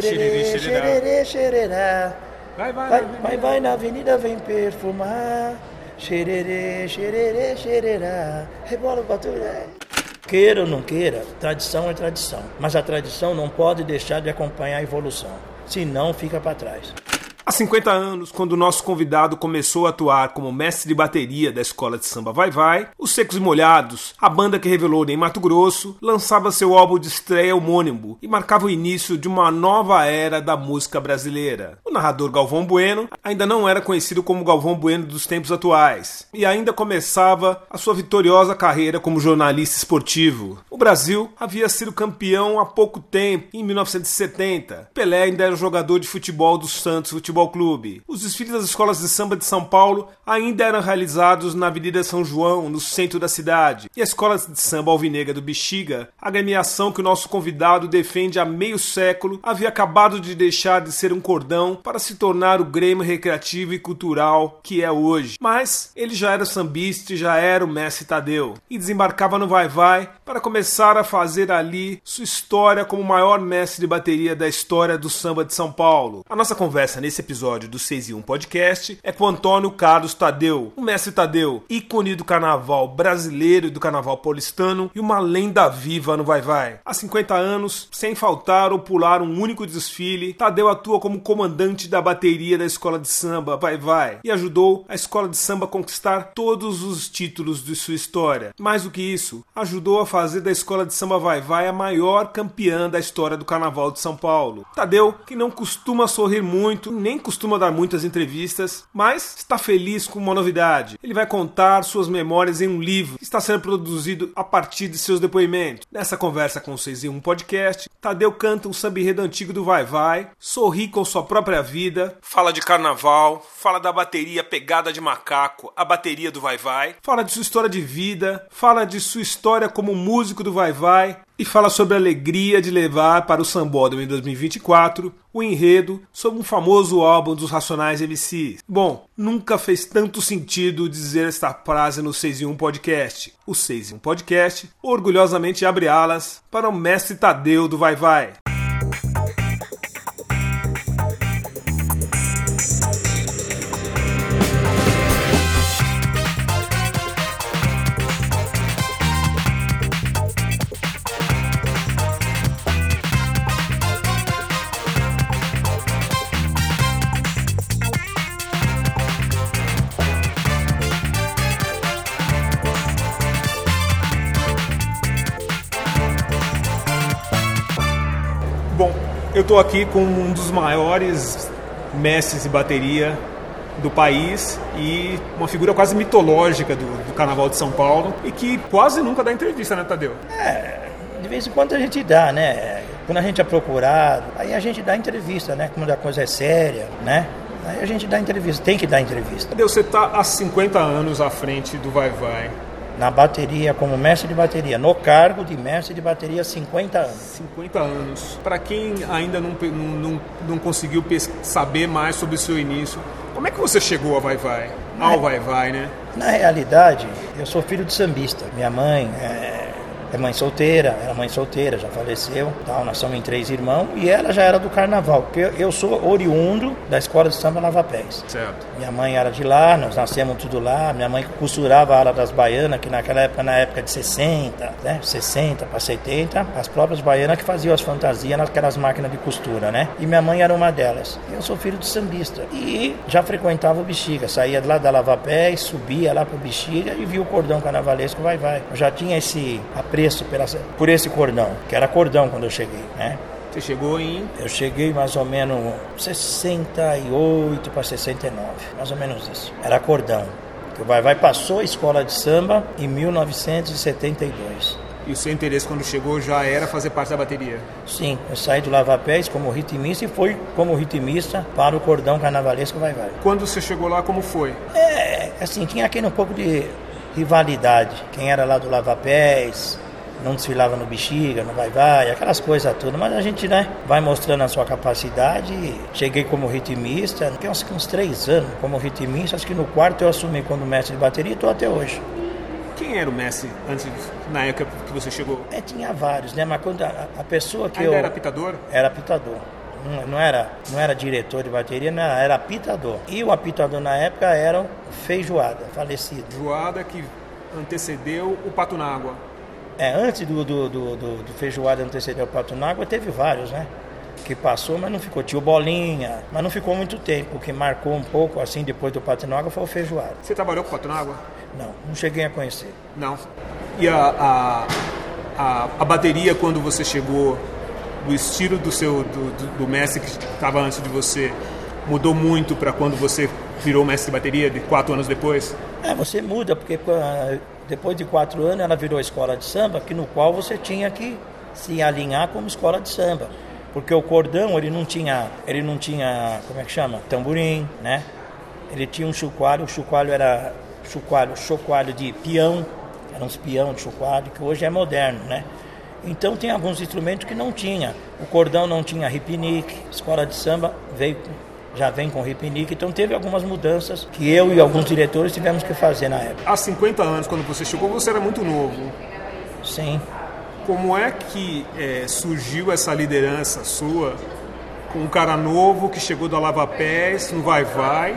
Xererê, xererê, xererá. Vai, vai, Vai, vai, vai na avenida, vem perfumar. Xererê, xererê, xererá. Rebola o baturé. Queira ou não queira, tradição é tradição. Mas a tradição não pode deixar de acompanhar a evolução. Senão fica para trás. Há 50 anos, quando o nosso convidado começou a atuar como mestre de bateria da escola de samba Vai Vai, os Secos e Molhados, a banda que revelou em Mato Grosso, lançava seu álbum de estreia homônimo e marcava o início de uma nova era da música brasileira. O narrador Galvão Bueno ainda não era conhecido como Galvão Bueno dos tempos atuais e ainda começava a sua vitoriosa carreira como jornalista esportivo. O Brasil havia sido campeão há pouco tempo, em 1970. Pelé ainda era jogador de futebol do Santos Futebol Clube. Os desfiles das escolas de samba de São Paulo ainda eram realizados na Avenida São João, no centro da cidade. E a escola de samba alvinegra do Bexiga, a agremiação que o nosso convidado defende há meio século, havia acabado de deixar de ser um cordão para se tornar o Grêmio recreativo e cultural que é hoje. Mas ele já era sambista e já era o mestre Tadeu. E desembarcava no Vai Vai para começar a fazer ali sua história como o maior mestre de bateria da história do samba de São Paulo. A nossa conversa nesse episódio do 6 e 1 Podcast é com Antônio Carlos Tadeu, o mestre Tadeu, ícone do carnaval brasileiro e do carnaval paulistano e uma lenda viva no Vai Vai. Há 50 anos, sem faltar ou pular um único desfile, Tadeu atua como comandante da bateria da escola de samba Vai Vai e ajudou a escola de samba a conquistar todos os títulos de sua história. Mais do que isso, ajudou a fazer da escola de samba Vai Vai a maior campeã da história do carnaval de São Paulo. Tadeu, que não costuma sorrir muito, nem costuma dar muitas entrevistas, mas está feliz com uma novidade. Ele vai contar suas memórias em um livro que está sendo produzido a partir de seus depoimentos. Nessa conversa com 6 em 1 Podcast, Tadeu canta um samba enredo antigo do Vai Vai, sorri com sua própria vida, fala de carnaval, fala da bateria pegada de macaco, a bateria do Vai Vai, fala de sua história de vida, fala de sua história como músico do Vai Vai, e fala sobre a alegria de levar para o Sambódromo em 2024 o enredo sobre um famoso álbum dos Racionais MCs. Bom, nunca fez tanto sentido dizer esta frase no 6 em 1 Podcast. O 6 em 1 Podcast orgulhosamente abre alas para o mestre Tadeu do Vai Vai. Estou aqui com um dos maiores mestres de bateria do país e uma figura quase mitológica do, do Carnaval de São Paulo e que quase nunca dá entrevista, né, Tadeu? É, de vez em quando a gente dá, né? Quando a gente é procurado, aí a gente dá entrevista, né? Quando a coisa é séria, né? Aí a gente dá entrevista, tem que dar entrevista. Tadeu, você está há 50 anos à frente do Vai Vai. Na bateria, como mestre de bateria, no cargo de mestre de bateria há 50 anos. 50 anos. Para quem ainda não, não, não, conseguiu saber mais sobre o seu início, como é que você chegou ao Vai Vai? Ao Vai Vai, né? Na realidade, eu sou filho de sambista. Minha mãe é, é mãe solteira, era mãe solteira, já faleceu. Tal, nós somos em três irmãos e ela já era do carnaval, porque eu, sou oriundo da escola de samba Lava Pés. Certo. Minha mãe era de lá, nós nascemos tudo lá. Minha mãe costurava a ala das baianas, que naquela época, na época de 60, né? 60 para 70, as próprias baianas que faziam as fantasias naquelas máquinas de costura, né? E minha mãe era uma delas. Eu sou filho de sambista. E já frequentava o Bexiga, saía lá da Lava Pés, subia lá pro Bexiga e via o cordão carnavalesco vai vai. Eu já tinha esse apreço pela, por esse cordão, que era cordão quando eu cheguei, né? Você chegou em Eu cheguei mais ou menos 68 para 69, mais ou menos isso. Era cordão. Que o Vai Vai passou a escola de samba em 1972. E o seu interesse quando chegou já era fazer parte da bateria? Sim, eu saí do Lava Pés como ritmista e fui como ritmista para o cordão carnavalesco Vai Vai. Quando você chegou lá, como foi? É, assim, tinha aquele um pouco de rivalidade. Quem era lá do Lava Pés, não desfilava no Bexiga, no Vai Vai, aquelas coisas tudo. Mas a gente, né, vai mostrando a sua capacidade. Cheguei como ritmista, fiquei uns, uns três anos como ritmista. Acho que no quarto eu assumi como mestre de bateria e estou até hoje. Quem era o Messi antes, na época que você chegou? É, tinha vários, né? Mas quando a, a pessoa que Ainda eu... era pitador? Era pitador. não, não, era, não era diretor de bateria, não era, era apitador. E o apitador na época era o Feijoada, falecido. Feijoada que antecedeu o Patunágua. É, antes do, do, do, do, do Feijoada anteceder o Patunágua, teve vários, né? que passou, mas não ficou. Tio Bolinha, mas não ficou muito tempo. O que marcou um pouco, assim, depois do Patunágua foi o Feijoada. Você trabalhou com o Patunágua? Não, não cheguei a conhecer. Não. E a, a, a, a bateria, quando você chegou, do estilo do seu do, do, do mestre que estava antes de você, mudou muito para quando você virou mestre de bateria, de quatro anos depois? É, você muda, porque depois de quatro anos ela virou escola de samba, que no qual você tinha que se alinhar como escola de samba porque o cordão ele não tinha, ele não tinha, como é que chama? Tamborim, né? Ele tinha um chocalho, o chocalho era chocalho, chocalho de peão, eram uns peão de chocalho, que hoje é moderno, né? Então tem alguns instrumentos que não tinha. O cordão não tinha ripinique, escola de samba veio já vem com ripinique, então teve algumas mudanças que eu e alguns diretores tivemos que fazer na época. Há 50 anos, quando você chegou, você era muito novo. Sim. Como é que é, surgiu essa liderança sua com um cara novo que chegou da Lava Pés, no Vai Vai,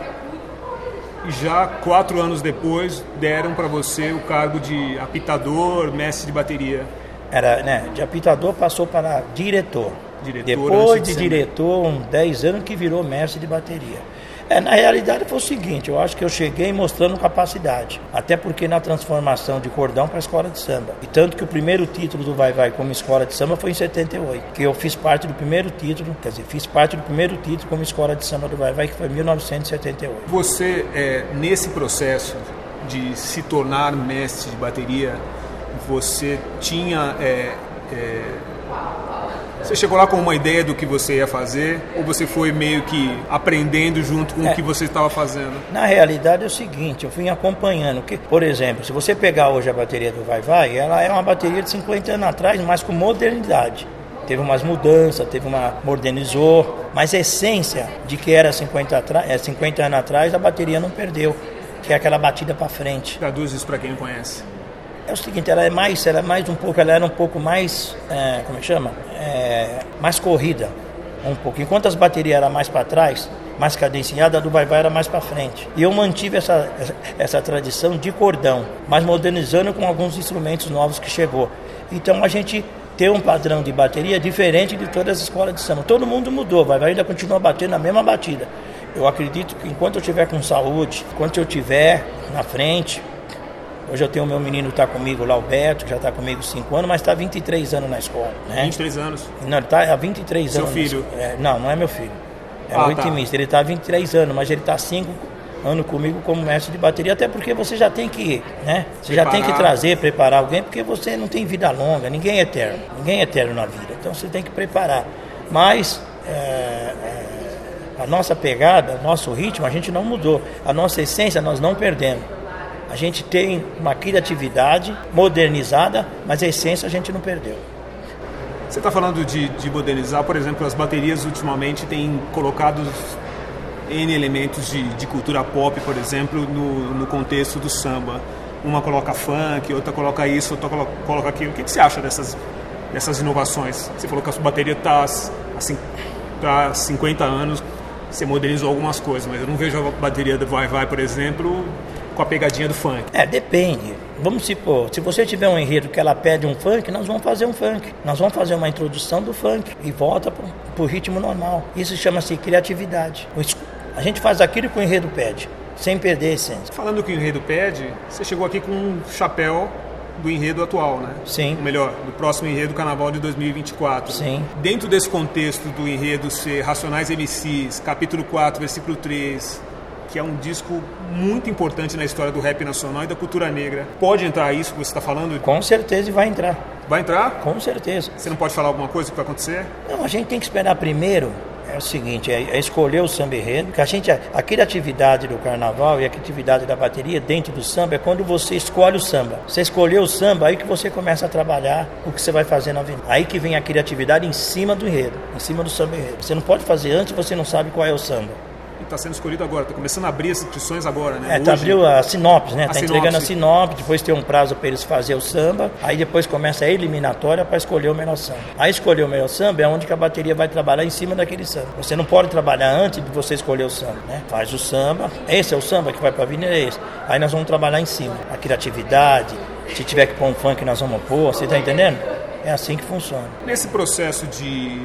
e já quatro anos depois deram para você o cargo de apitador, mestre de bateria? Era, né, de apitador passou para diretor. Diretor depois de, de diretor, uns 10 anos que virou mestre de bateria. É, na realidade foi o seguinte, eu acho que eu cheguei mostrando capacidade, até porque na transformação de cordão para a escola de samba. E tanto que o primeiro título do Vai Vai como escola de samba foi em 78, que eu fiz parte do primeiro título, quer dizer, fiz parte do primeiro título como escola de samba do Vai Vai, que foi em 1978. Você, é, nesse processo de se tornar mestre de bateria, você tinha é, é, você chegou lá com uma ideia do que você ia fazer ou você foi meio que aprendendo junto com é, o que você estava fazendo? Na realidade é o seguinte, eu fui acompanhando. Que, por exemplo, se você pegar hoje a bateria do Vai Vai, ela é uma bateria de 50 anos atrás, mas com modernidade. Teve umas mudanças, teve uma modernizou, mas a essência de que era 50, 50 é, anos atrás, a bateria não perdeu, que é aquela batida para frente. Traduz isso para quem não conhece. É o seguinte, ela é mais, ela é mais um pouco, ela era um pouco mais, é, como é chama? É, mais corrida, um pouco. Enquanto as baterias eram mais para trás, mais cadenciada, a do vai-vai era mais para frente. E eu mantive essa, essa tradição de cordão, mas modernizando com alguns instrumentos novos que chegou. Então a gente tem um padrão de bateria diferente de todas as escolas de samba. Todo mundo mudou, vai-vai ainda continua batendo a mesma batida. Eu acredito que enquanto eu tiver com saúde, enquanto eu tiver na frente, Hoje eu tenho o meu menino que está comigo lá, o Beto, que já está comigo 5 anos, mas está 23 anos na escola. Né? 23 anos? Não, ele está há 23 Seu anos. Seu filho? É, não, não é meu filho. É ah, um tá. otimista. Ele está há 23 anos, mas ele está 5 anos comigo como mestre de bateria, até porque você já tem que, né? Você preparar. já tem que trazer, preparar alguém, porque você não tem vida longa, ninguém é eterno, ninguém é eterno na vida. Então você tem que preparar. Mas é, é, a nossa pegada, o nosso ritmo, a gente não mudou. A nossa essência nós não perdemos. A gente tem uma criatividade modernizada, mas a essência a gente não perdeu. Você está falando de, de, modernizar, por exemplo, as baterias ultimamente têm colocado N elementos de, de cultura pop, por exemplo, no, no, contexto do samba. Uma coloca funk, outra coloca isso, outra coloca, coloca aquilo. O que, que você acha dessas, dessas inovações? Você falou que a sua bateria está assim, há 50 anos, você modernizou algumas coisas, mas eu não vejo a bateria do Vai Vai, por exemplo, com a pegadinha do funk? É, depende. Vamos supor, se você tiver um enredo que ela pede um funk, nós vamos fazer um funk. Nós vamos fazer uma introdução do funk e volta para o ritmo normal. Isso chama-se criatividade. A gente faz aquilo que o enredo pede, sem perder a essência. Falando que o enredo pede, você chegou aqui com um chapéu do enredo atual, né? Sim. Ou melhor, do próximo enredo do Carnaval de 2024. Sim. Dentro desse contexto do enredo ser Racionais MCs, capítulo 4, versículo 3, que é um disco muito importante na história do rap nacional e da cultura negra. Pode entrar isso que você está falando? Com certeza vai entrar. Vai entrar? Com certeza. Você não pode falar alguma coisa que vai acontecer? Não, a gente tem que esperar primeiro é o seguinte, é, é escolher o samba enredo, que a gente, a criatividade do carnaval e a criatividade da bateria dentro do samba é quando você escolhe o samba. Você escolheu o samba, aí que você começa a trabalhar o que você vai fazer na avenida. Aí que vem a criatividade em cima do enredo, em cima do samba enredo. Você não pode fazer antes, você não sabe qual é o samba. Está sendo escolhido agora, está começando a abrir as inscrições agora, né? É, tá abriu a sinopse, né? Está entregando a sinopse, depois tem um prazo para eles fazer o samba, aí depois começa a eliminatória para escolher o melhor samba. Aí escolher o melhor samba é onde que a bateria vai trabalhar em cima daquele samba. Você não pode trabalhar antes de você escolher o samba, né? Faz o samba, esse é o samba que vai para a avenida, é esse. Aí nós vamos trabalhar em cima. A criatividade, se tiver que pôr um funk, nós vamos pôr, você tá entendendo? É assim que funciona. Nesse processo de,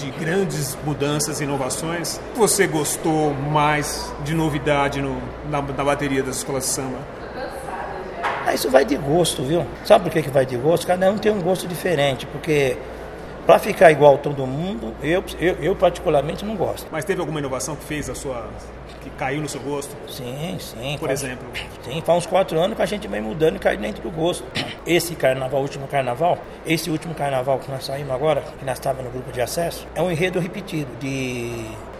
de grandes mudanças e inovações, você gostou mais de novidade no, na, na bateria das escolas de samba? Ah, isso vai de gosto, viu? Sabe por que, que vai de gosto? Cada um tem um gosto diferente, porque para ficar igual a todo mundo, eu, eu, eu particularmente não gosto. Mas teve alguma inovação que fez a sua. que caiu no seu gosto? Sim, sim. Por faz- exemplo? Sim, faz uns quatro anos que a gente vem mudando e cai dentro do gosto. Esse carnaval, último carnaval, esse último carnaval que nós saímos agora, que nós estávamos no grupo de acesso, é um enredo repetido de,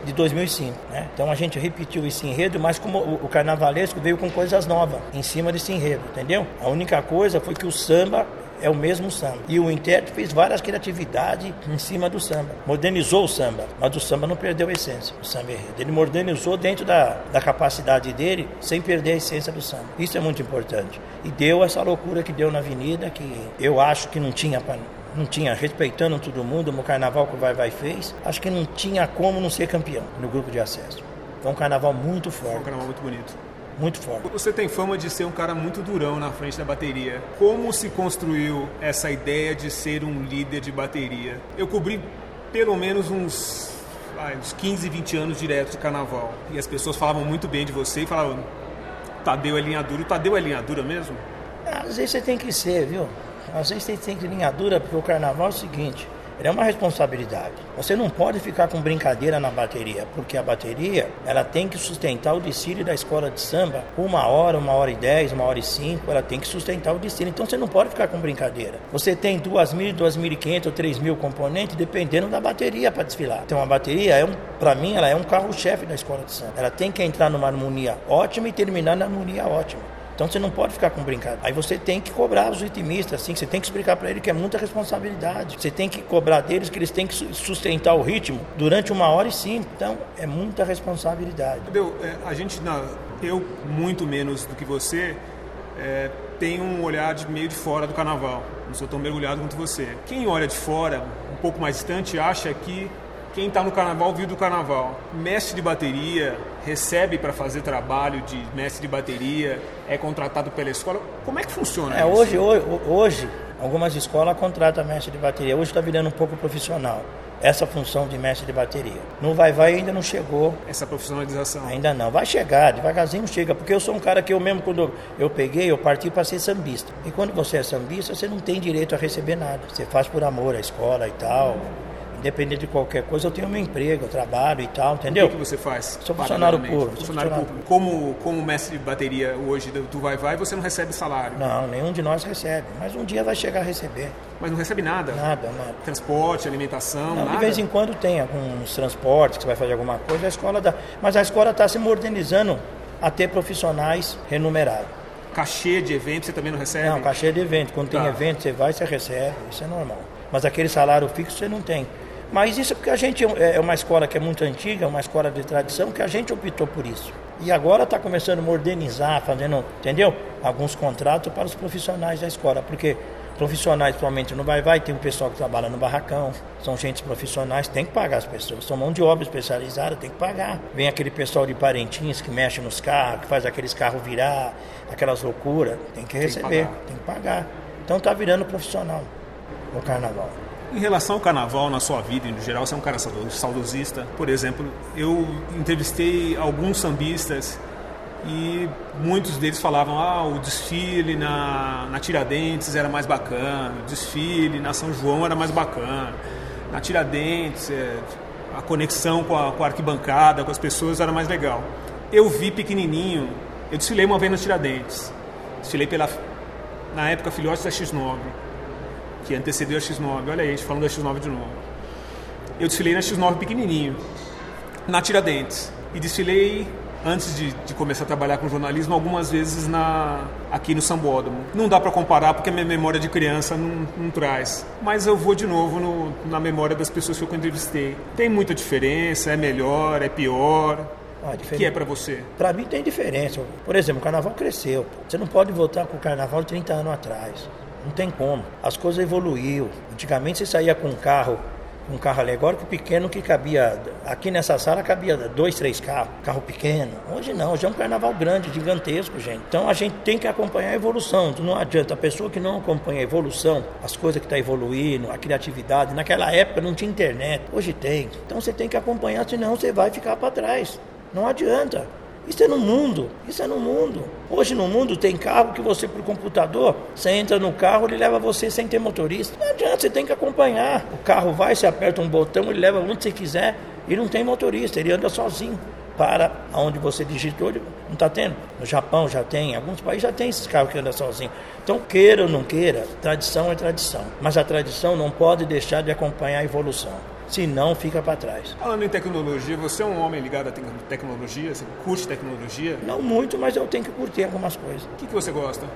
de 2005, né? Então a gente repetiu esse enredo, mas como o, o carnavalesco veio com coisas novas em cima desse enredo, entendeu? A única coisa foi que o samba é o mesmo samba. E o intérprete fez várias criatividades em cima do samba. Modernizou o samba, mas o samba não perdeu a essência, o samba enredo. Ele modernizou dentro da, da capacidade dele, sem perder a essência do samba. Isso é muito importante. E deu essa loucura que deu na avenida, que eu acho que não tinha não tinha, respeitando todo mundo, no carnaval que o Vai Vai fez, acho que não tinha como não ser campeão no grupo de acesso. Foi um carnaval muito Foi um forte, canal muito bonito. Muito forte. Você tem fama de ser um cara muito durão na frente da bateria. Como se construiu essa ideia de ser um líder de bateria? Eu cobri pelo menos uns, vai, uns 15, 20 anos direto de carnaval. E as pessoas falavam muito bem de você e falavam: Tadeu é linha dura. O Tadeu é linha dura mesmo? Às vezes você tem que ser, viu? Às vezes você tem que ir linha dura, porque o carnaval é o seguinte, é uma responsabilidade. Você não pode ficar com brincadeira na bateria, porque a bateria, ela tem que sustentar o desfile da escola de samba uma hora, uma hora e dez, uma hora e cinco, ela tem que sustentar o desfile. Então você não pode ficar com brincadeira. Você tem duas mil, duas mil e quinhentos, três mil componentes, dependendo da bateria para desfilar. Então a bateria, é um, para mim, ela é um carro-chefe da escola de samba. Ela tem que entrar numa harmonia ótima e terminar na harmonia ótima. Então você não pode ficar com brincadeira. Aí você tem que cobrar os ritmistas, assim, você tem que explicar para ele que é muita responsabilidade. Você tem que cobrar deles que eles têm que su- sustentar o ritmo durante uma hora e cinco. Então é muita responsabilidade. Tadeu, é, a gente, na- eu muito menos do que você, é, tem um olhar de meio de fora do carnaval. Não sou tão mergulhado quanto você. Quem olha de fora, um pouco mais distante, acha que quem está no carnaval vive do carnaval. Mestre de bateria recebe para fazer trabalho de mestre de bateria, é contratado pela escola. Como é que funciona É, isso? hoje, hoje, hoje, algumas escolas contratam mestre de bateria. Hoje está virando um pouco profissional essa função de mestre de bateria. No Vai Vai ainda não chegou Essa profissionalização. Ainda não, vai chegar, devagarzinho chega, porque eu sou um cara que eu mesmo, quando eu peguei, eu parti para ser sambista. E quando você é sambista, você não tem direito a receber nada. Você faz por amor à escola e tal. Independente de qualquer coisa, eu tenho meu emprego, eu trabalho e tal, O entendeu? que, que você faz? Sou funcionário público, Funcionário público. Como, como mestre de bateria hoje do Vai Vai, você não recebe salário. Não, nenhum de nós recebe, mas um dia vai chegar a receber. Mas não recebe nada. Nada, nada. Transporte, alimentação, Não, nada. de vez em quando tem alguns transportes que você vai fazer alguma coisa, a escola dá. Mas a escola está se modernizando a ter profissionais remunerados. Cachê de evento você também não recebe? Não, cachê de evento. Quando tem Tá. evento, você vai, você recebe, isso é normal. Mas aquele salário fixo você não tem. Mas isso é porque a gente é é uma escola que é muito antiga, uma escola de tradição, que a gente optou por isso. E agora está começando a modernizar, fazendo, entendeu? Alguns contratos para os profissionais da escola, porque profissionais, principalmente no Vai Vai, tem um pessoal que trabalha no barracão, são gente profissionais, tem que pagar as pessoas, são mão de obra especializada, tem que pagar. Vem aquele pessoal de Parintins que mexe nos carros, que faz aqueles carros virar, aquelas loucuras, tem que receber, pagar. tem que pagar. Então tá virando profissional o carnaval. Em relação ao carnaval na sua vida, no geral, você é um cara saudo- saudosista. Por exemplo, eu entrevistei alguns sambistas e muitos deles falavam ah, o desfile na, na Tiradentes era mais bacana, o desfile na São João era mais bacana. Na Tiradentes, é, a conexão com a, com a arquibancada, com as pessoas era mais legal. Eu vi pequenininho, eu desfilei uma vez na Tiradentes. Desfilei pela, na época, filhotes da X9 que antecedeu a X9. Olha aí, a gente falando da X9 de novo. Eu desfilei na X9 pequenininho, na Tiradentes. E desfilei, antes de, de começar a trabalhar com jornalismo, algumas vezes na, aqui no Sambódromo. Não dá para comparar porque a minha memória de criança não, não traz. Mas eu vou de novo no, na memória das pessoas que eu entrevistei. Tem muita diferença, é melhor, é pior. Ah, o que é para você? Para mim tem diferença. Por exemplo, o carnaval cresceu. Você não pode voltar com o carnaval de 30 anos atrás. Não tem como. As coisas evoluíram. Antigamente você saía com um carro um carro alegórico pequeno que cabia. Aqui nessa sala cabia dois, três carros, carro pequeno. Hoje não, hoje é um carnaval grande, gigantesco, gente. Então a gente tem que acompanhar a evolução. Não adianta, a pessoa que não acompanha a evolução, as coisas que estão tá evoluindo, a criatividade. Naquela época não tinha internet, hoje tem. Então você tem que acompanhar, senão você vai ficar para trás. Não adianta. Isso é no mundo, isso é no mundo. Hoje no mundo tem carro que você por computador, você entra no carro, ele leva você sem ter motorista. Não adianta, você tem que acompanhar. O carro vai, você aperta um botão, ele leva onde você quiser e não tem motorista, ele anda sozinho. Para onde você digitou, não está tendo. No Japão já tem, alguns países já tem esses carros que andam sozinhos. Então, queira ou não queira, tradição é tradição. Mas a tradição não pode deixar de acompanhar a evolução se não fica para trás. Falando em tecnologia, você é um homem ligado à tecnologia? Você curte tecnologia? Não muito, mas eu tenho que curtir algumas coisas. O que, que você gosta?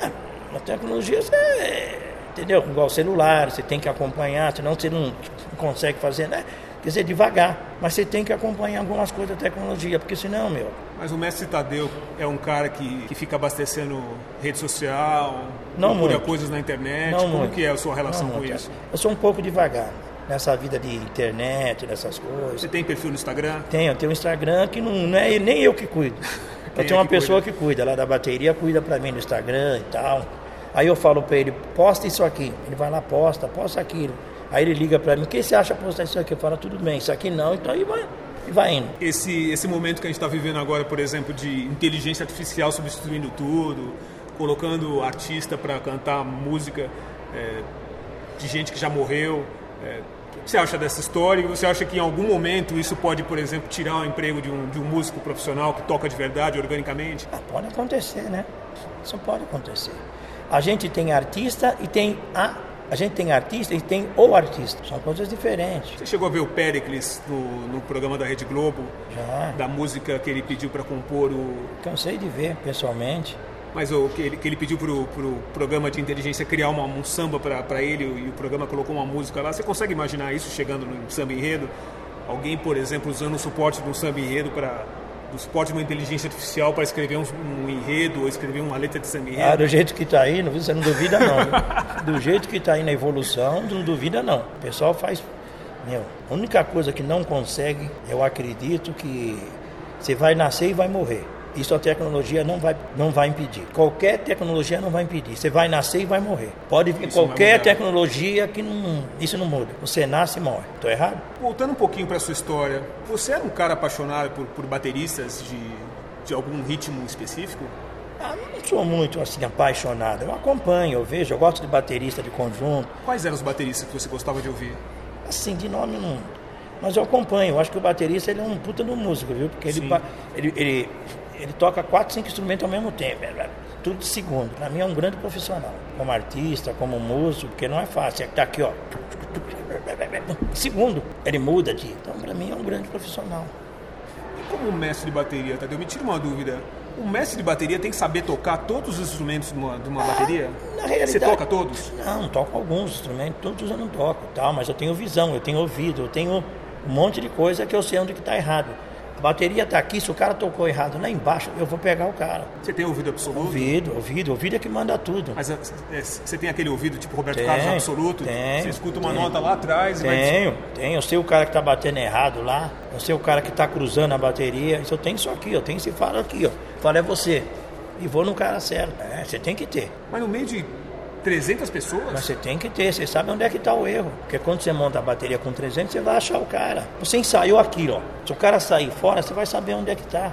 Ah, a tecnologia, você, entendeu? Igual celular, você tem que acompanhar, senão você não consegue fazer, né? Quer dizer, devagar, mas você tem que acompanhar algumas coisas da tecnologia, porque senão, meu... Mas o mestre Tadeu é um cara que, que fica abastecendo rede social, não procura muito. coisas na internet, não como muito. que é a sua relação não com muito. isso? Eu sou um pouco devagar nessa vida de internet, dessas coisas. Você tem perfil no Instagram? Tenho, tenho um Instagram que não, não é nem eu que cuido. eu tenho uma que pessoa cuida? que cuida lá da bateria, cuida para mim no Instagram e tal. Aí eu falo para ele, posta isso aqui. Ele vai lá, posta, posta aquilo. Aí ele liga para mim, o que você acha postar isso aqui? Eu falo, tudo bem, isso aqui não, então aí vai, e vai indo. Esse, esse momento que a gente está vivendo agora, por exemplo, de inteligência artificial substituindo tudo, colocando artista para cantar música é, de gente que já morreu. É, o que você acha dessa história? E você acha que em algum momento isso pode, por exemplo, tirar o emprego de um, de um músico profissional que toca de verdade, organicamente? Ah, pode acontecer, né? Isso pode acontecer. A gente tem artista e tem a. A gente tem artista e tem o artista. São coisas diferentes. Você chegou a ver o Pericles no, no programa da Rede Globo? Já. Da música que ele pediu para compor o. Cansei de ver, pessoalmente. Mas o que ele, que ele pediu pro, pro programa de inteligência criar uma, um samba para ele e o programa colocou uma música lá. Você consegue imaginar isso chegando no samba enredo? Alguém, por exemplo, usando o suporte de um samba enredo para do suporte de uma inteligência artificial para escrever um, um, enredo ou escrever uma letra de samba enredo? Ah, do jeito que está indo, você não duvida não. do jeito que está aí na evolução, não duvida não. O pessoal faz. Meu, a única coisa que não consegue, eu acredito que você vai nascer e vai morrer. Isso a tecnologia não vai, não vai impedir. Qualquer tecnologia não vai impedir. Você vai nascer e vai morrer. Pode vir Isso qualquer tecnologia que não, isso não muda. Você nasce e morre. Estou errado? Voltando um pouquinho para sua história, você era um cara apaixonado por, por bateristas de, de algum ritmo específico? Ah, eu não sou muito assim apaixonado. Eu acompanho, eu vejo, eu gosto de baterista de conjunto. Quais eram os bateristas que você gostava de ouvir? Assim, de nome não. Mas eu acompanho. Eu acho que o baterista ele é um puta do músico, viu? Porque ele, ele, ele, ele toca quatro, cinco instrumentos ao mesmo tempo. é, Tudo de segundo. Para mim é um grande profissional. Como artista, como músico, porque não é fácil. É que tá aqui, ó. Segundo, ele muda de. Então, para mim é um grande profissional. E como mestre de bateria, Tadeu, me tira uma dúvida. O mestre de bateria tem que saber tocar todos os instrumentos de uma, de uma bateria? Na Você realidade, toca todos? Não, toco alguns instrumentos, todos eu não toco, tal, mas eu tenho visão, eu tenho ouvido, eu tenho um monte de coisa que eu sei onde que está errado. A bateria está aqui, se o cara tocou errado lá embaixo, eu vou pegar o cara. Você tem ouvido absoluto? Ouvido, ouvido, ouvido é que manda tudo. Mas é, é, você tem aquele ouvido tipo Roberto Tenho, Carlos absoluto? tenho, você escuta uma tenho. nota lá atrás e vai Tenho, tenho. Eu sei o cara que está batendo errado lá, eu sei o cara que está cruzando a bateria. Isso eu tenho isso aqui, eu tenho esse faro aqui, ó. Falo é você. E vou no cara certo. É, você tem que ter. Mas no meio de 300 pessoas? Mas você tem que ter, você sabe onde é que está o erro. Porque quando você monta a bateria com 300, você vai achar o cara. Você ensaiou aquilo, ó. Se o cara sair fora, você vai saber onde é que está.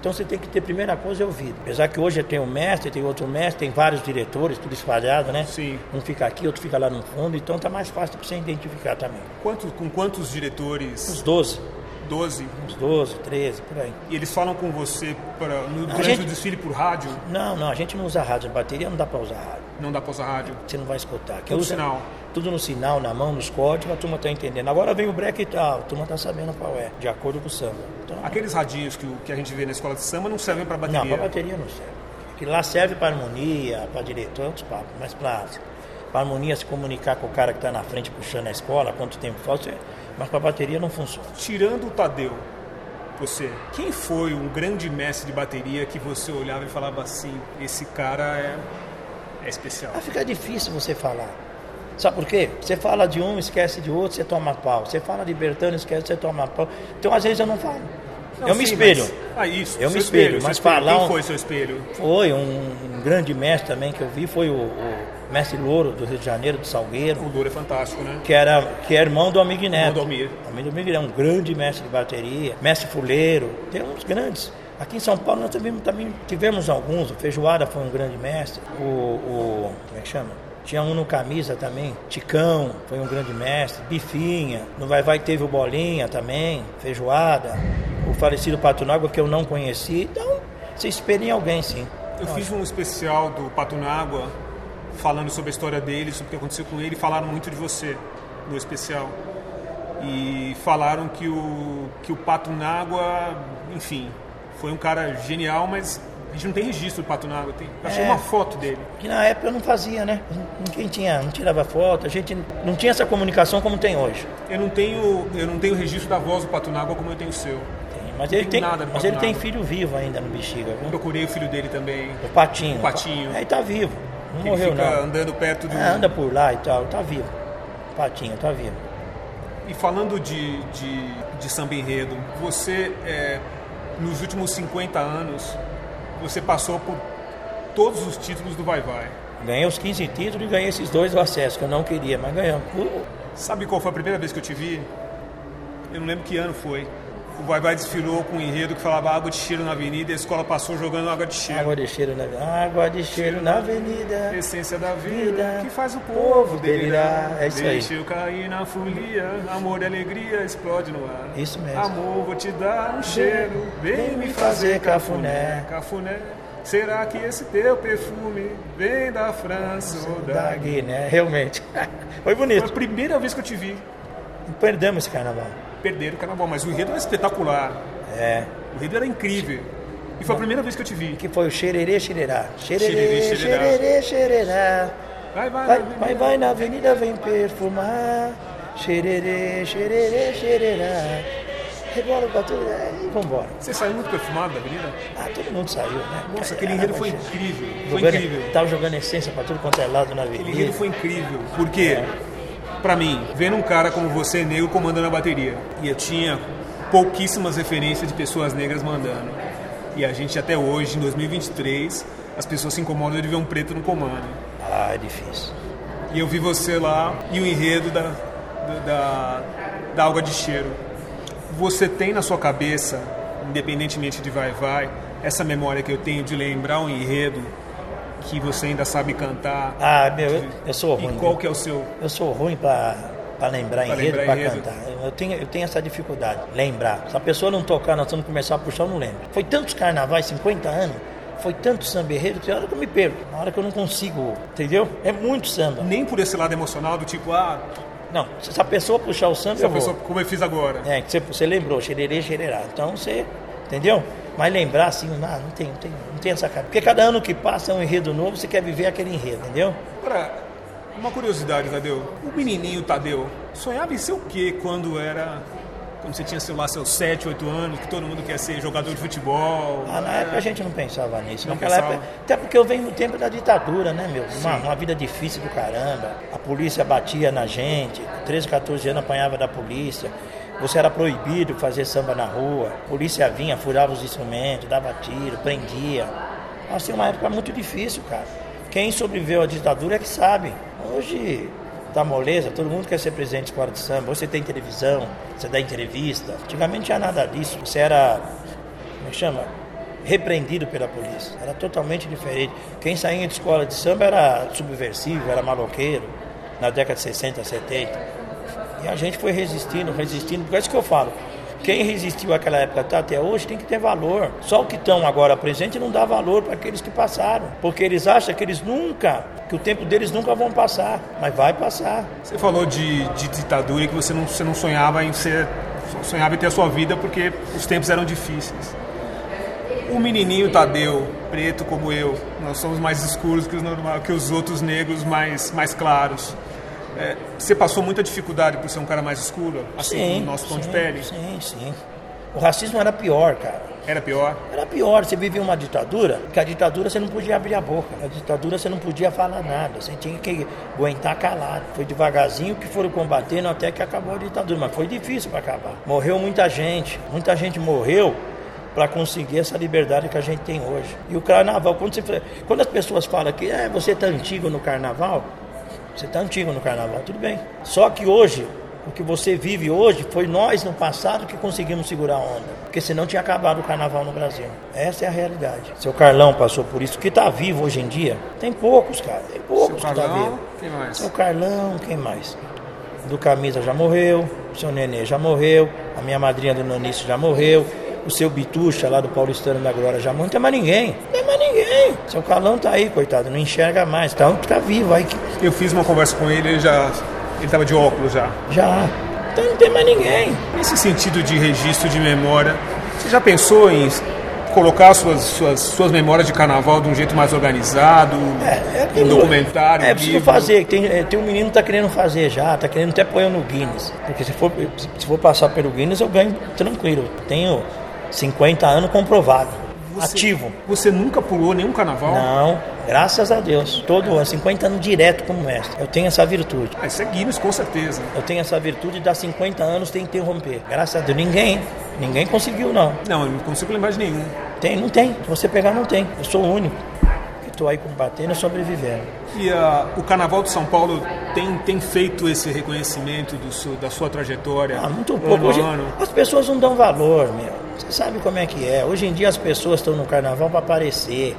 Então você tem que ter, primeira coisa, é ouvido. Apesar que hoje tem um mestre, tem outro mestre, tem vários diretores, tudo espalhado, né? Sim. Um fica aqui, outro fica lá no fundo, então tá mais fácil para você identificar também. Quantos- com quantos diretores? Uns 12, 12. uns 12, 13, por aí. E eles falam com você pra, no, durante gente- o desfile por rádio? Não, não, a gente não usa rádio. Bateria não dá para usar rádio. Não dá usar rádio? Você não vai escutar. Quem Tudo usa- sinal. Tudo no sinal, na mão, nos códigos, a turma tá entendendo. Agora vem o break e tal, a turma tá sabendo qual é, de acordo com o samba. Então, Aqueles radinhos que, que a gente vê na escola de samba não servem não, bateria. para bateria não serve. Que lá serve para harmonia, para diretor, é outros papos. Mas para harmonia se comunicar com o cara que está na frente puxando a escola, quanto tempo falta, você- mas para bateria não funciona. Tirando o Tadeu, você. Quem foi um grande mestre de bateria que você olhava e falava assim: esse cara é, é especial? Ah, fica difícil você falar. Sabe por quê? Você fala de um, esquece de outro, você toma pau. Você fala de Bertano, esquece, você toma pau. Então, às vezes, eu não falo. Não, eu sim, me espelho. Mas... Ah, isso. Eu me espelho, espelho mas falar. Quem foi seu espelho? Foi um, um, grande mestre também que eu vi, foi o, o, mestre Louro do Rio de Janeiro, do Salgueiro. O Louro é fantástico, né? Que era que é irmão do Amigo Neto. Irmão do Almir. Amigo do Almir é um grande mestre de bateria, mestre fuleiro, tem uns grandes. Aqui em São Paulo nós também, também tivemos alguns. O Feijoada foi um grande mestre. O, o como é que chama? Tinha um no camisa também, Ticão, foi um grande mestre, Bifinha, no Vai Vai teve o Bolinha também, Feijoada, o falecido Pato Nágua que eu não conheci, então se espelha em alguém sim. Eu fiz um especial do Pato Nágua falando sobre a história dele, sobre o que aconteceu com ele, falaram muito de você no especial. E falaram que o, que o Pato Nágua, enfim, foi um cara genial, mas a gente não tem registro do Pato Nágua, tem, achei é, uma foto dele. Que na época eu não fazia, né? Ninguém tinha, não tirava foto, a gente não tinha essa comunicação como tem hoje. Eu não tenho, eu não tenho registro da voz do Pato Nágua como eu tenho o seu. Tem, mas ele tem, mas ele tem filho vivo ainda no Bexiga, viu? Procurei o filho dele também. O Patinho. O Patinho. Aí tá vivo. Não ele morreu fica não. andando perto do. É, anda por lá e tal, tá vivo. O Patinho, tá vivo. E falando de, de, de samba enredo, você, é, nos últimos 50 anos, você passou por todos os títulos do Vai Vai. Ganhei os 15 títulos e ganhei esses dois do acesso, que eu não queria, mas ganhamos. Sabe qual foi a primeira vez que eu te vi? Eu não lembro que ano foi. O Vai Vai desfilou com um enredo que falava água de cheiro na avenida e a escola passou jogando água de cheiro. Água de cheiro na, água de cheiro na avenida. Essência da vida que faz o povo delirar. É isso aí. Deixa eu cair na folia, amor e alegria explode no ar. Isso mesmo. Amor, vou te dar um cheiro, vem me fazer cafuné. Cafuné. Será que esse teu perfume vem da França ou da, da Guiné? Realmente. Foi bonito. Foi a primeira vez que eu te vi. Perdemos esse carnaval perderam o carnaval, mas o enredo era espetacular. É. O enredo era incrível. E foi a primeira vez que eu te vi. Que foi o xererê, xererá. Xererê, xererê, xererá. Vai, vai, vai, vai, vai na avenida, vem perfumar. Xererê, xererê, xererá. Rebola pra tudo e vambora. Você saiu muito perfumado da avenida? Ah, todo mundo saiu, né? Nossa, aquele enredo foi incrível. Foi incrível. Tava jogando essência pra tudo quanto é lado na avenida. Aquele enredo foi incrível. Por quê? É para mim, vendo um cara como você, negro, comandando a bateria. E eu tinha pouquíssimas referências de pessoas negras mandando. E a gente até hoje, em 2023, as pessoas se incomodam de ver um preto no comando. Ah, é difícil. E eu vi você lá e o enredo da, da, da Alga de Cheiro. Você tem na sua cabeça, independentemente de vai vai, essa memória que eu tenho de lembrar um enredo que você ainda sabe cantar? Ah, meu, eu, eu sou ruim. E qual que é o seu? Eu sou ruim para para lembrar pra enredo, para cantar. Eu tenho, eu tenho essa dificuldade, lembrar. Se a pessoa não tocar, nós vamos começar a puxar, eu não lembro. Foi tantos carnavais, 50 anos, foi tanto samba enredo, que tem hora que eu me perco, na hora que eu não consigo, entendeu? É muito samba. Nem por esse lado emocional do tipo, ah... Não, se a pessoa puxar o samba, se eu a pessoa, como eu fiz agora. É, que você, você lembrou, xererê, xererá. Então você, entendeu? Mas lembrar assim, não, não, tem, não, tem, não tem essa cara. Porque cada ano que passa é um enredo novo, você quer viver aquele enredo, entendeu? Agora, uma curiosidade, Tadeu. O menininho Tadeu sonhava em ser o quê quando era quando você tinha, sei lá, seus 7, 8 anos, que todo mundo quer ser jogador de futebol. Ah, na época a gente não pensava nisso. Não Naquela pensava. Época, até porque eu venho no tempo da ditadura, né, meu? Uma, uma, vida difícil do caramba. A polícia batia na gente, 13, 14 anos apanhava da polícia. Você era proibido fazer samba na rua, a polícia vinha, furava os instrumentos, dava tiro, prendia. Nós uma época muito difícil, cara. Quem sobreviveu à ditadura é que sabe. Hoje tá moleza, todo mundo quer ser presidente de escola de samba. Você tem televisão, você dá entrevista. Antigamente não tinha nada disso. Você era, como é chama? Repreendido pela polícia. Era totalmente diferente. Quem saía de escola de samba era subversivo, era maloqueiro, na década de 60, 70. E a gente foi resistindo, resistindo, por isso que eu falo. Quem resistiu àquela época até hoje tem que ter valor. Só o que estão agora presente não dá valor para aqueles que passaram. Porque eles acham que eles nunca, que o tempo deles nunca vão passar. Mas vai passar. Você falou de, de ditadura e que você não, você não sonhava em ser. sonhava em ter a sua vida porque os tempos eram difíceis. O menininho Tadeu, preto como eu, nós somos mais escuros que os, normal, que os outros negros mais, mais claros. É, você passou muita dificuldade por ser um cara mais escuro, assim sim, como o nosso tom sim, de pele? Sim, sim. O racismo era pior, cara. Era pior? Era pior. Você vivia uma ditadura, porque a ditadura você não podia abrir a boca. A ditadura você não podia falar nada. Você tinha que aguentar calado. Foi devagarzinho que foram combatendo até que acabou a ditadura. Mas foi difícil para acabar. Morreu muita gente. Muita gente morreu para conseguir essa liberdade que a gente tem hoje. E o carnaval, quando, você, quando as pessoas falam que é, você está antigo no carnaval, você está antigo no carnaval, tudo bem. Só que hoje o que você vive hoje foi nós no passado que conseguimos segurar a onda. Porque senão tinha acabado o carnaval no Brasil. Essa é a realidade. Seu Carlão passou por isso. que está vivo hoje em dia, tem poucos, cara. Tem poucos Seu que está vivo. Quem mais? Seu Carlão, quem mais? Do Camisa já morreu. O seu Nenê já morreu. A minha madrinha do Nonício já morreu. O seu Bitucha lá do Paulistano da Glória já. Não tem mais ninguém. Não tem mais ninguém. Seu Carlão tá aí, coitado. Não enxerga mais. Então tá vivo aí. Eu fiz uma conversa com ele, ele já ele estava de óculos já? Já. Então não tem mais ninguém. Nesse sentido de registro de memória, você já pensou em colocar suas, suas, suas memórias de carnaval de um jeito mais organizado, é, é um documentário, É, preciso fazer. Tem, é, tem um menino que está querendo fazer já, está querendo até pôr no Guinness. Porque se for, se for passar pelo Guinness, eu ganho tranquilo. Tenho 50 anos comprovado. Você, ativo. Você nunca pulou nenhum carnaval? Não, graças a Deus. Todo ano, 50 anos direto como mestre. Eu tenho essa virtude. Ah, isso é Guinness, com certeza. Eu tenho essa virtude de dar 50 anos sem interromper. Graças a Deus, ninguém, ninguém conseguiu não. Não, eu não consigo lembrar de nenhum. Tem, não tem. Se você pegar, não tem. Eu sou o único estou aí combatendo e sobrevivendo. E uh, o Carnaval de São Paulo tem, tem feito esse reconhecimento do da sua trajetória? Ah, muito pouco. Hoje, as pessoas não dão valor, meu. Você sabe como é que é. Hoje em dia as pessoas estão no carnaval para aparecer.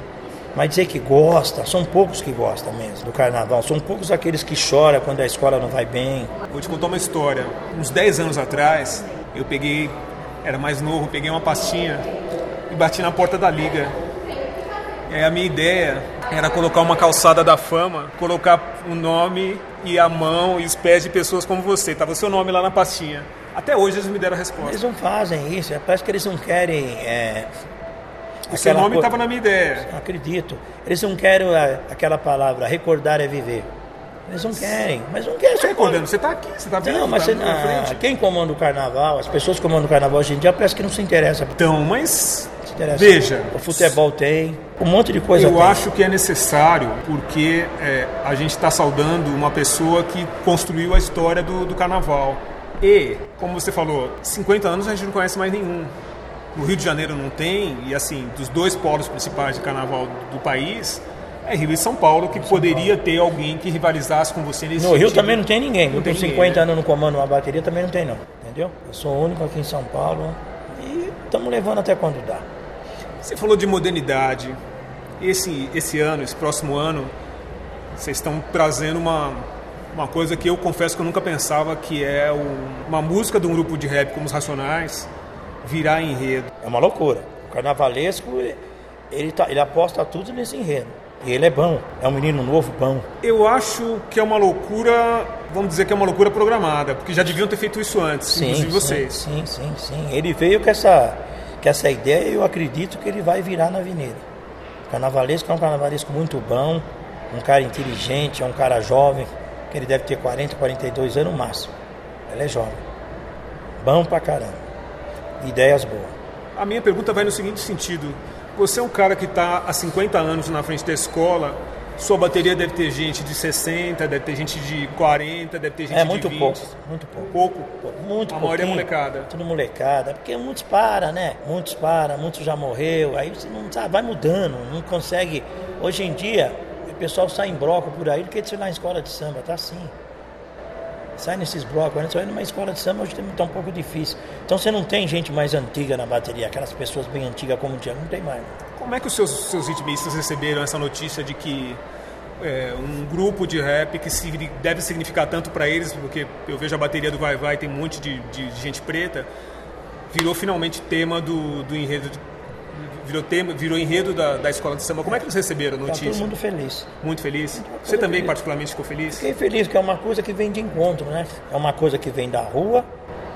Mas dizer que gosta, são poucos que gostam mesmo do carnaval. São poucos aqueles que choram quando a escola não vai bem. Vou te contar uma história. Uns 10 anos atrás, eu peguei, era mais novo, peguei uma pastinha e bati na porta da liga. Aí a minha ideia era colocar uma calçada da fama, colocar o nome e a mão e os pés de pessoas como você. Tava o seu nome lá na pastinha. Até hoje eles me deram a resposta. Eles não fazem isso, é, parece que eles não querem. É, o seu nome estava na minha ideia. Não acredito. Eles não querem a, aquela palavra, recordar é viver. Eles não querem, mas não querem. Você recordando, você está aqui, você está vendo. Não, mas tá você, ah, quem comanda o carnaval, as pessoas que comandam o carnaval hoje em dia parece que não se interessa. Então, mas Veja. O futebol tem, um monte de coisa Eu tem. acho que é necessário, porque é, a gente está saudando uma pessoa que construiu a história do, do carnaval. E, como você falou, 50 anos a gente não conhece mais nenhum. No Rio de Janeiro não tem, e assim, dos dois polos principais de carnaval do país, é Rio e São Paulo, que São poderia Paulo. ter alguém que rivalizasse com você nesse No sentido. Rio também não tem ninguém. Não eu tem 50 ninguém, né? anos no comando uma bateria, também não tem não. Entendeu? Eu sou o único aqui em São Paulo e estamos levando até quando dá. Você falou de modernidade. Esse, esse ano, esse próximo ano, vocês estão trazendo uma, uma coisa que eu confesso que eu nunca pensava, que é o, uma música de um grupo de rap como os Racionais virar enredo. É uma loucura. O carnavalesco, ele, tá, ele aposta tudo nesse enredo. E ele é bom, é um menino novo, bom. Eu acho que é uma loucura, vamos dizer que é uma loucura programada, porque já deviam ter feito isso antes, sim, inclusive vocês. Sim, sim, sim. Ele veio com essa, com essa ideia eu acredito que ele vai virar na avenida. Carnavalesco é um carnavalesco muito bom, um cara inteligente, é um cara jovem, que ele deve ter 40, 42 anos no máximo. Ele é jovem. Bom pra caramba. Ideias boas. A minha pergunta vai no seguinte sentido. Você é um cara que está há 50 anos na frente da escola, sua bateria deve ter gente de 60, deve ter gente de 40, deve ter gente é, muito de 20. Pouco, muito pouco. Pouco? Muito A maioria é molecada. Tudo molecada. Porque muitos param, né? Muitos param, muitos já morreu. Aí você não sabe, vai mudando, não consegue. Hoje em dia, o pessoal sai em bloco por aí do que de lá em escola de samba, tá assim. Sai nesses blocos, quando você vai numa escola de samba, hoje está um pouco difícil. Então você não tem gente mais antiga na bateria, aquelas pessoas bem antigas como tinha, não tem mais. Como é que os seus, seus ritmistas receberam essa notícia de que é, um grupo de rap que se, deve significar tanto para eles, porque eu vejo a bateria do Vai Vai, tem um monte de, de, de gente preta, virou finalmente tema do, do enredo virou tema, virou enredo da, da escola de samba. Como é que eles receberam a notícia? Tá todo mundo feliz. Muito feliz? Muito Você também feliz. particularmente ficou feliz? Fiquei feliz, que é uma coisa que vem de encontro, né? É uma coisa que vem da rua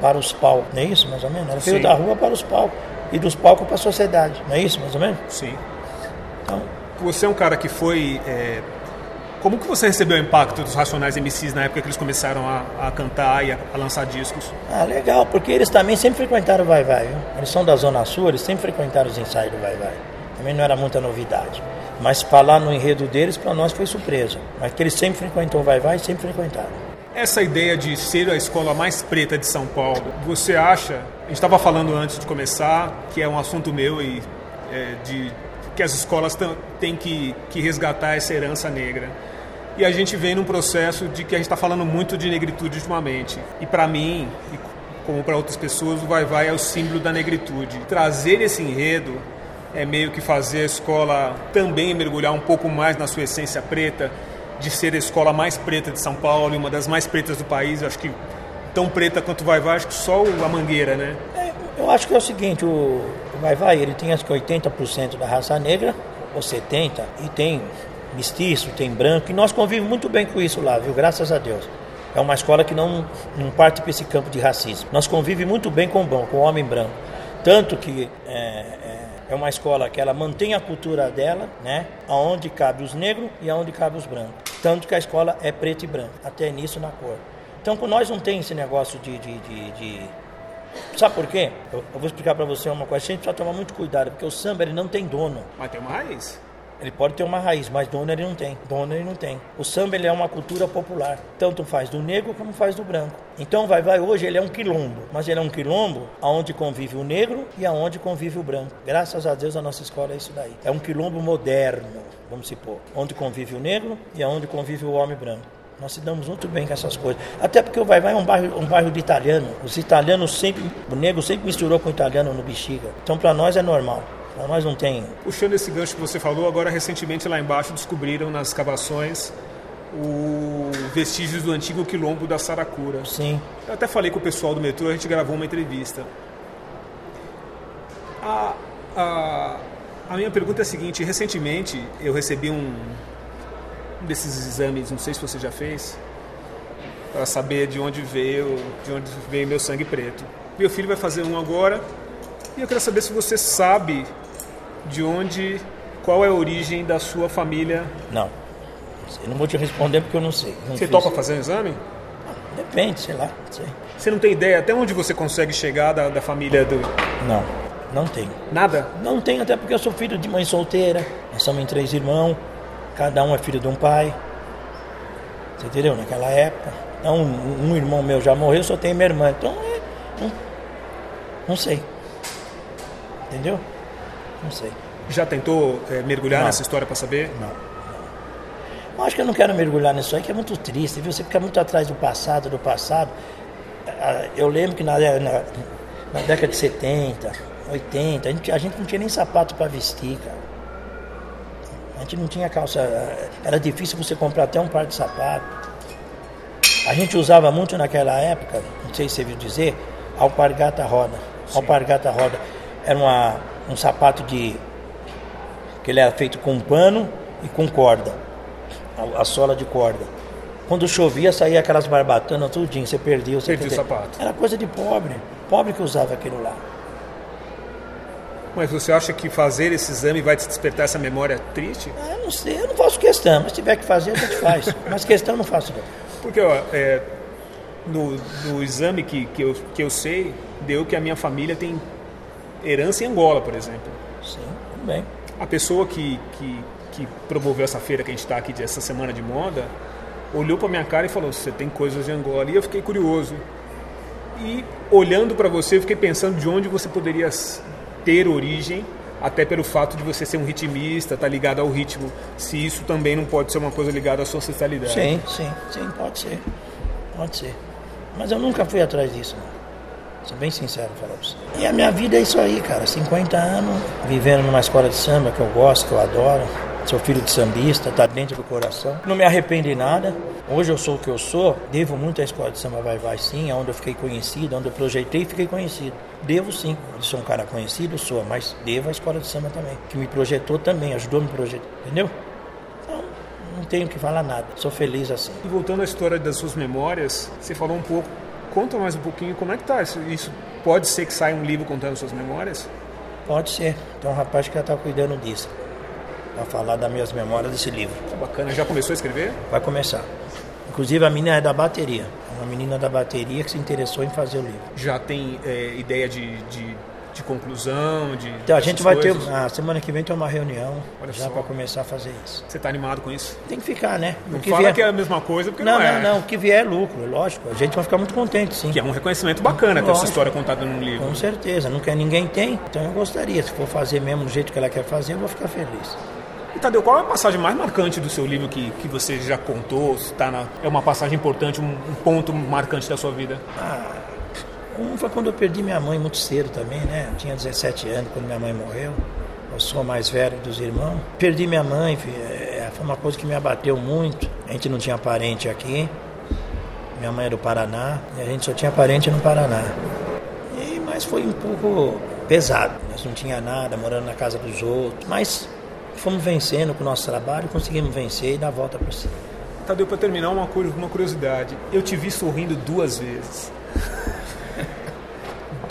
para os palcos, não é isso mais ou menos? Ela veio da rua para os palcos e dos palcos para a sociedade, não é isso mais ou menos? Sim. Então, Você é um cara que foi é, Como que você recebeu o impacto dos Racionais MCs na época que eles começaram a, a cantar e a, a, lançar discos? Ah, legal, porque eles também sempre frequentaram o Vai Vai. Viu? Eles são da Zona Sul, eles sempre frequentaram os ensaios do Vai Vai. Também não era muita novidade. Mas falar no enredo deles, para nós foi surpresa. Mas que eles sempre frequentou o Vai Vai, sempre frequentaram. Essa ideia de ser a escola mais preta de São Paulo, você acha? A gente estava falando antes de começar, que é um assunto meu e é, de que as escolas têm que, que resgatar essa herança negra. E a gente vem num processo de que a gente está falando muito de negritude ultimamente. E para mim, e como para outras pessoas, o Vai Vai é o símbolo da negritude. Trazer esse enredo é meio que fazer a escola também mergulhar um pouco mais na sua essência preta, de ser a escola mais preta de São Paulo e uma das mais pretas do país. Acho que tão preta quanto o Vai Vai, acho que só a Mangueira, né? É, eu acho que é o seguinte, o Vai Vai, ele tem acho que 80% da raça negra, ou 70%, e tem mestiço, tem branco, e nós convivemos muito bem com isso lá, viu? Graças a Deus. É uma escola que não, não parte para esse campo de racismo. Nós convivemos muito bem com o branco, com o homem branco. Tanto que é, é, é, uma escola que ela mantém a cultura dela, né? Aonde cabe os negros e aonde cabe os brancos. Tanto que a escola é preto e branco, até nisso na cor. Então, com nós não tem esse negócio de, de, de, de... Sabe por quê? Eu, eu vou explicar para você uma coisa. A gente precisa tomar muito cuidado, porque o samba ele não tem dono. Mas tem raiz. Ele pode ter uma raiz, mas dono ele não tem. Dono ele não tem. O samba ele é uma cultura popular. Tanto faz do negro como faz do branco. Então vai vai hoje ele é um quilombo, mas ele é um quilombo aonde convive o negro e aonde convive o branco. Graças a Deus a nossa escola é isso daí. É um quilombo moderno, vamos supor, onde convive o negro e aonde convive o homem branco. Nós se damos muito bem com essas coisas. Até porque o Vai Vai é um bairro, um bairro de italiano. Os italianos sempre, o negro sempre misturou com o italiano no bexiga. Então para nós é normal. Nós não tem. Puxando esse gancho que você falou, agora recentemente lá embaixo descobriram nas escavações o vestígios do antigo quilombo da Saracura. Sim. Eu até falei com o pessoal do metrô, a gente gravou uma entrevista. A, a, a minha pergunta é a seguinte: recentemente eu recebi um, um desses exames, não sei se você já fez, para saber de onde veio, de onde veio meu sangue preto. Meu filho vai fazer um agora e eu quero saber se você sabe de onde, qual é a origem da sua família? Não. Eu não vou te responder porque eu não sei. Não você fiz. topa fazer um exame? Depende, sei lá. Sei. Você não tem ideia até onde você consegue chegar da, da família do. Não, não tenho. Nada? Não tenho, até porque eu sou filho de mãe solteira. Nós somos em três irmãos. Cada um é filho de um pai. Você entendeu? Naquela época. Então, um, um irmão meu já morreu, só tem minha irmã. Então, é, não, não sei. Entendeu? Não sei. Já tentou é, mergulhar não. nessa história para saber? Não. não. Acho que eu não quero mergulhar nisso aí, que é muito triste, viu? Você fica muito atrás do passado, do passado. Ah, eu lembro que na, na, na década de 70, 80, a gente, a gente não tinha nem sapato para vestir, cara. A gente não tinha calça. Era difícil você comprar até um par de sapato. A gente usava muito naquela época, não sei se você viu dizer, alpargata roda. Sim. Alpargata roda era uma, um sapato de. que ele era feito com pano e com corda. A, a sola de corda. Quando chovia, saía aquelas barbatanas tudinho, você perdia. Você Perdi o sapato. Era coisa de pobre. Pobre que usava aquilo lá. Mas você acha que fazer esse exame vai te despertar essa memória triste? Ah, eu não sei, eu não faço questão, mas se tiver que fazer, a gente faz. mas questão eu não faço não. Porque ó, é, no, no exame que, que, eu, que eu sei, deu que a minha família tem herança em Angola, por exemplo. Sim, bem. A pessoa que, que, que promoveu essa feira que a gente está aqui, essa semana de moda, olhou para minha cara e falou: Você tem coisas de Angola. E eu fiquei curioso. E olhando para você, eu fiquei pensando de onde você poderia ter origem, até pelo fato de você ser um ritmista, estar tá ligado ao ritmo. Se isso também não pode ser uma coisa ligada à sua ancestralidade. Sim, sim, sim, pode ser. Pode ser. Mas eu nunca fui atrás disso. Não. Sou bem sincero pra você. E a minha vida é isso aí, cara. 50 anos, vivendo numa escola de samba que eu gosto, que eu adoro. Sou filho de sambista, tá dentro do coração. Não me arrependo de nada. Hoje eu sou o que eu sou. Devo muito à escola de samba Vai Vai, sim. Onde eu fiquei conhecido, onde eu projetei e fiquei conhecido. Devo sim. Eu sou um cara conhecido, sou, mas devo à escola de samba também. Que me projetou também, ajudou a me projetar. Entendeu? Então, não tenho que falar nada. Sou feliz assim. E voltando à história das suas memórias, você falou um pouco conta mais um pouquinho como é que tá isso. isso pode ser que saia um livro contando suas memórias? Pode ser. Tem um rapaz que já está cuidando disso. para falar das minhas memórias desse livro. Bacana, já começou a escrever? Vai começar. Inclusive a menina é da bateria. Uma menina da bateria que se interessou em fazer o livro. Já tem é, ideia de, de, de, conclusão? De, então, a gente vai coisas? ter. A semana que vem tem uma reunião Olha já para começar a fazer isso. Você está animado com isso? Tem que ficar, né? Não que fala vier... que é a mesma coisa, porque não, não é. Não, não, o que vier é lucro, lógico. A gente vai ficar muito contente, sim. Que é um reconhecimento bacana ter essa história contada num livro. Com certeza. Não quer ninguém tem, então eu gostaria. Se for fazer mesmo do jeito que ela quer fazer, eu vou ficar feliz. E Tadeu, qual é a passagem mais marcante do seu livro que, que você já contou? Tá na, é uma passagem importante, um, um, ponto marcante da sua vida? Ah, um foi quando eu perdi minha mãe muito cedo também, né? Eu tinha 17 anos quando minha mãe morreu. Eu sou mais velho dos irmãos. Perdi minha mãe, é, foi uma coisa que me abateu muito. A gente não tinha parente aqui. Minha mãe é do Paraná e a gente só tinha parente no Paraná. E, mas foi um pouco pesado. Nós não tinha nada, morando na casa dos outros. Mas fomos vencendo com o nosso trabalho, conseguimos vencer e dar a volta por cima. Tadeu, para terminar, uma curiosidade. Eu te vi sorrindo duas vezes.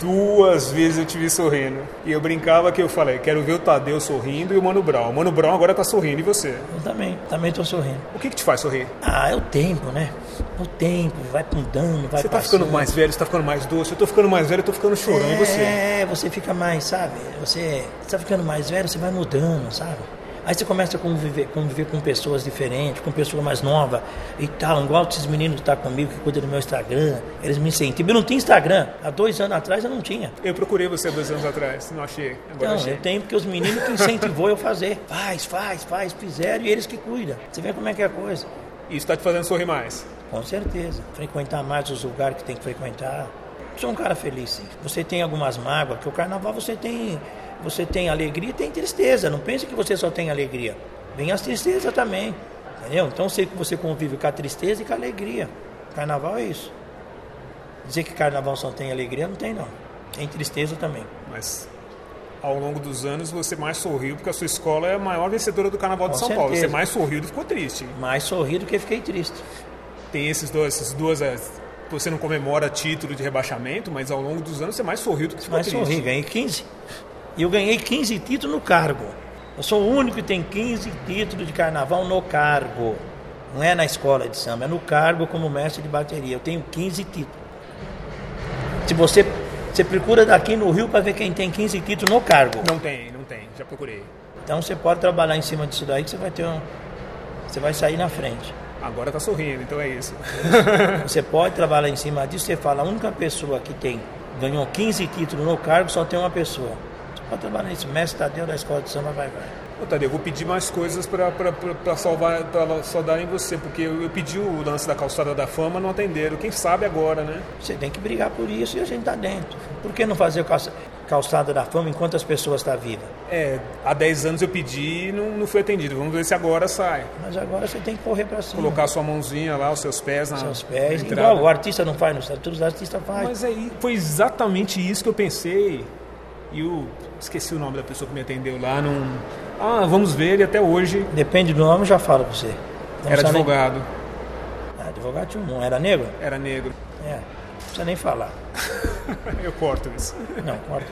duas vezes eu te vi sorrindo. E eu brincava que eu falei, quero ver o Tadeu sorrindo e o Mano Brown. O Mano Brown agora tá sorrindo, e você? Eu também, também tô sorrindo. O que que te faz sorrir? Ah, é o tempo, né? O tempo, vai mudando, vai Você tá passando. ficando mais velho, você tá ficando mais doce. Eu tô ficando mais velho, eu tô ficando chorando, é, e você? É, você fica mais, sabe? Você, você tá ficando mais velho, você vai mudando, sabe? Aí você começa a conviver, conviver com pessoas diferentes, com pessoas mais novas e tal. Igual esses meninos que estão tá comigo, que cuidam do meu Instagram, eles me incentivam. Eu não tinha Instagram. Há dois anos atrás eu não tinha. Eu procurei você há dois anos atrás, não achei. Agora não, achei. eu tenho porque os meninos que incentivou eu fazer. Faz, faz, faz, fizeram e eles que cuidam. Você vê como é que é a coisa. Isso está te fazendo sorrir mais? Com certeza. Frequentar mais os lugares que tem que frequentar. Sou um cara feliz, sim. Você tem algumas mágoas, porque o carnaval você tem você tem alegria e tem tristeza. Não pense que você só tem alegria. Vem as tristezas também. Entendeu? Então sei que você convive com a tristeza e com a alegria. Carnaval é isso. Dizer que carnaval só tem alegria, não tem não. Tem tristeza também. Mas ao longo dos anos você mais sorriu porque a sua escola é a maior vencedora do Carnaval com de São certeza. Paulo. Você mais sorriu do que ficou triste. Mais sorriu do que fiquei triste. Tem esses dois, essas duas você não comemora título de rebaixamento, mas ao longo dos anos você mais sorriu do que ficou mais triste. Mais sorri, ganhei 15. E eu ganhei 15 títulos no cargo. Eu sou o único que tem 15 títulos de carnaval no cargo. Não é na escola de samba, é no cargo como mestre de bateria. Eu tenho 15 títulos. Se você, você procura daqui no Rio para ver quem tem 15 títulos no cargo. Não tem, não tem, já procurei. Então você pode trabalhar em cima disso daí que você vai ter um, você vai sair na frente. Agora tá sorrindo, então é isso. Você pode trabalhar em cima disso, você fala, a única pessoa que tem ganhou 15 títulos no cargo só tem uma pessoa. Pode trabalhar nisso. Mestre Tadeu da Escola de Samba vai, vai. Ô, Tadeu, eu vou pedir mais coisas para salvar, para saudar em você, porque eu, eu, pedi o lance da calçada da fama, não atenderam. Quem sabe agora, né? Você tem que brigar por isso e a gente tá dentro. Por que não fazer calça, calçada da fama enquanto as pessoas estão tá vivas? É, há 10 anos eu pedi e não, não fui atendido. Vamos ver se agora sai. Mas agora você tem que correr para cima. Colocar sua mãozinha lá, os seus pés na. Seus pés. Na Igual o artista não faz no todos os artistas fazem. Mas aí foi exatamente isso que eu pensei. E o. Esqueci o nome da pessoa que me atendeu lá. Não... Ah, vamos ver, e até hoje. Depende do nome, já falo pra você. Não era advogado. Nem... Ah, advogado tinha um. Era negro? Era negro. É, precisa nem falar. eu corto isso. Não, corta.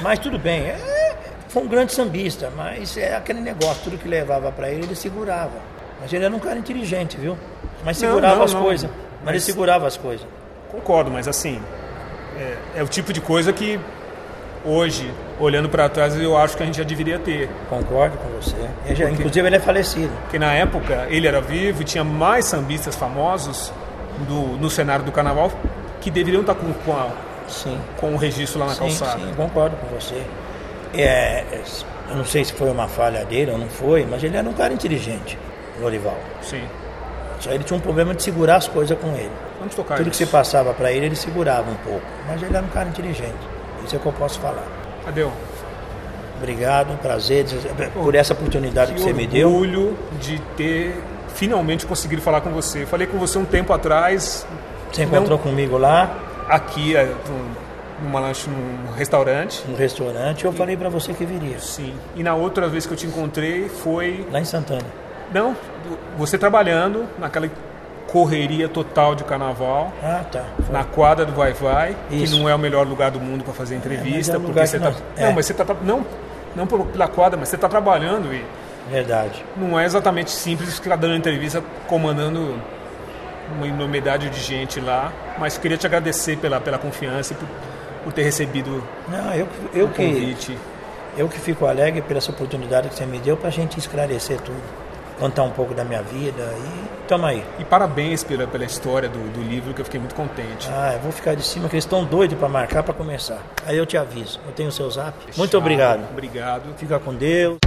Mas tudo bem. É... Foi um grande sambista, mas é aquele negócio, tudo que levava para ele, ele segurava. Mas ele era um cara inteligente, viu? Mas segurava não, não, as coisas. Mas, mas, ele segurava as coisas. Concordo, mas assim, é, é o tipo de coisa que hoje, olhando para trás, eu acho que a gente já deveria ter. Concordo com você. Ele já, inclusive, ele é falecido. Porque na época ele era vivo e tinha mais sambistas famosos do, no cenário do carnaval que deveriam estar com, com, a, sim. com o registro lá na sim, calçada. Sim, concordo com você. É, eu não sei se foi uma falha dele ou não foi, mas ele era um cara inteligente, Lorival. Sim. Só ele tinha um problema de segurar as coisas com ele. Vamos tocar Tudo isso. que você passava para ele, ele segurava um pouco. Mas ele era um cara inteligente. Isso é o que eu posso falar. Adeu. Obrigado, prazer por essa oportunidade que, que você me deu. orgulho de ter finalmente conseguido falar com você. Falei com você um tempo atrás. Você encontrou não... comigo lá? Aqui, é, numa lanche, num restaurante. Um restaurante. Eu e... falei para você que viria. Sim. E na outra vez que eu te encontrei foi lá em Santana. Não, você trabalhando naquela correria total de carnaval. Ah, tá. Foi. Na quadra do Vai Vai, Isso. que não é o melhor lugar do mundo para fazer entrevista, é, é um porque você tá, não, é. não, mas você tá não não pela quadra, mas você está trabalhando e Verdade. Não é exatamente simples ficar dando entrevista comandando uma enormidade de gente lá, mas queria te agradecer pela, pela confiança e por, por ter recebido Não, eu, eu o que convite. eu que fico alegre pela essa oportunidade que você me deu para a gente esclarecer tudo, contar um pouco da minha vida e tamo aí. E parabéns pela, pela história do, do livro, que eu fiquei muito contente. Ah, eu vou ficar de cima que eles estão doidos para marcar para começar. Aí eu te aviso. Eu tenho o seu zap. Muito Tchau, obrigado. Obrigado. Fica com Deus.